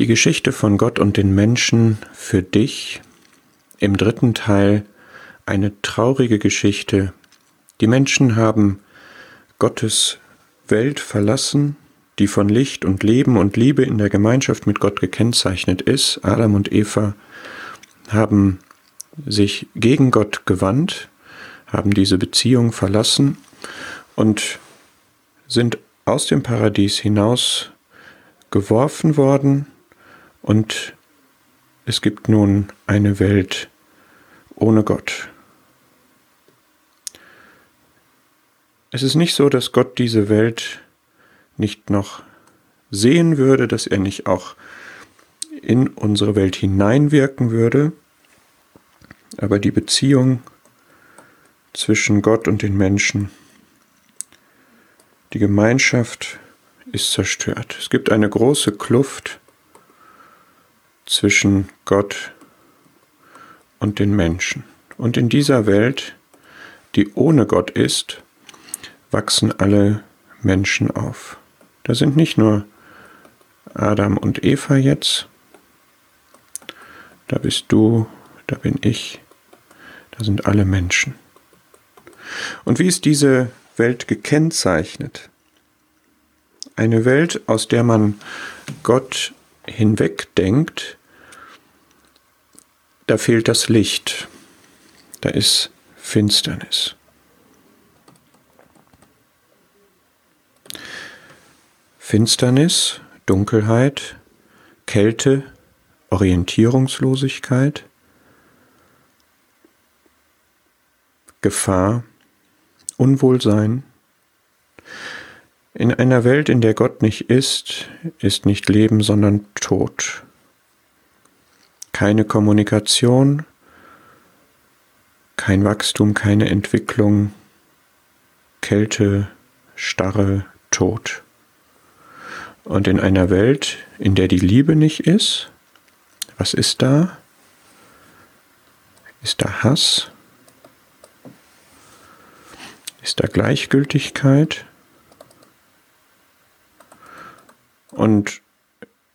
Die Geschichte von Gott und den Menschen für dich im dritten Teil eine traurige Geschichte. Die Menschen haben Gottes Welt verlassen, die von Licht und Leben und Liebe in der Gemeinschaft mit Gott gekennzeichnet ist. Adam und Eva haben sich gegen Gott gewandt, haben diese Beziehung verlassen und sind aus dem Paradies hinaus geworfen worden und es gibt nun eine Welt ohne Gott. Es ist nicht so, dass Gott diese Welt nicht noch sehen würde, dass er nicht auch in unsere Welt hineinwirken würde, aber die Beziehung zwischen Gott und den Menschen, die Gemeinschaft ist zerstört. Es gibt eine große Kluft zwischen Gott und den Menschen. Und in dieser Welt, die ohne Gott ist, wachsen alle Menschen auf. Da sind nicht nur Adam und Eva jetzt, da bist du, da bin ich, da sind alle Menschen. Und wie ist diese Welt gekennzeichnet? Eine Welt, aus der man Gott hinwegdenkt, da fehlt das Licht, da ist Finsternis. Finsternis, Dunkelheit, Kälte, Orientierungslosigkeit, Gefahr, Unwohlsein. In einer Welt, in der Gott nicht ist, ist nicht Leben, sondern Tod. Keine Kommunikation, kein Wachstum, keine Entwicklung, Kälte, Starre, Tod. Und in einer Welt, in der die Liebe nicht ist, was ist da? Ist da Hass? Ist da Gleichgültigkeit? Und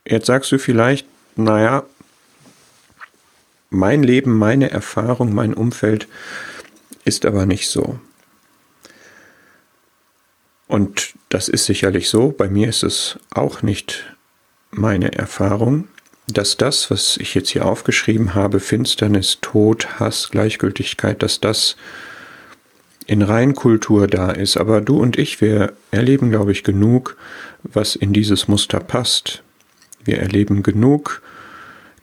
jetzt sagst du vielleicht, naja, mein Leben, meine Erfahrung, mein Umfeld ist aber nicht so. Und das ist sicherlich so. Bei mir ist es auch nicht meine Erfahrung, dass das, was ich jetzt hier aufgeschrieben habe, Finsternis, Tod, Hass, Gleichgültigkeit, dass das in Reinkultur da ist. Aber du und ich, wir erleben, glaube ich, genug, was in dieses Muster passt. Wir erleben genug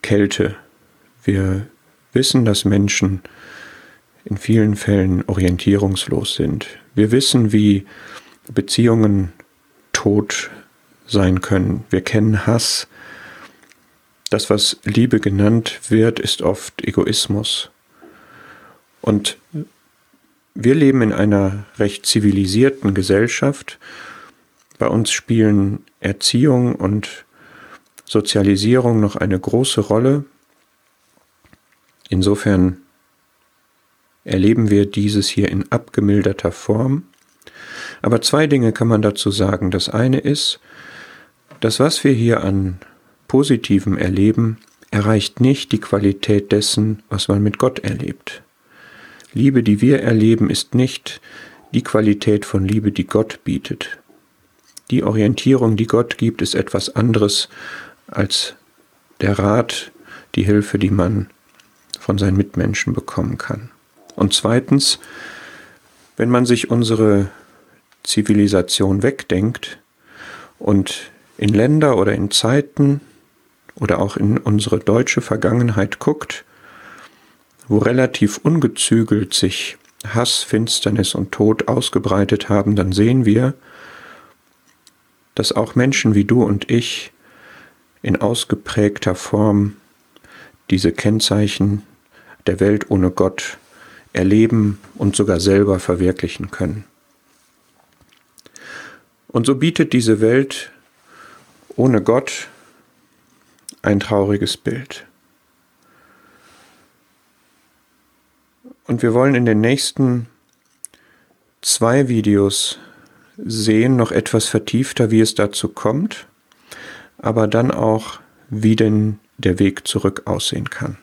Kälte. Wir wissen, dass Menschen in vielen Fällen orientierungslos sind. Wir wissen, wie Beziehungen tot sein können. Wir kennen Hass. Das, was Liebe genannt wird, ist oft Egoismus. Und wir leben in einer recht zivilisierten Gesellschaft. Bei uns spielen Erziehung und Sozialisierung noch eine große Rolle. Insofern erleben wir dieses hier in abgemilderter Form. Aber zwei Dinge kann man dazu sagen. Das eine ist, das, was wir hier an Positivem erleben, erreicht nicht die Qualität dessen, was man mit Gott erlebt. Liebe, die wir erleben, ist nicht die Qualität von Liebe, die Gott bietet. Die Orientierung, die Gott gibt, ist etwas anderes als der Rat, die Hilfe, die man von seinen Mitmenschen bekommen kann. Und zweitens, wenn man sich unsere Zivilisation wegdenkt und in Länder oder in Zeiten oder auch in unsere deutsche Vergangenheit guckt, wo relativ ungezügelt sich Hass, Finsternis und Tod ausgebreitet haben, dann sehen wir, dass auch Menschen wie du und ich in ausgeprägter Form diese Kennzeichen der Welt ohne Gott erleben und sogar selber verwirklichen können. Und so bietet diese Welt ohne Gott ein trauriges Bild. Und wir wollen in den nächsten zwei Videos sehen, noch etwas vertiefter, wie es dazu kommt, aber dann auch wie denn der Weg zurück aussehen kann.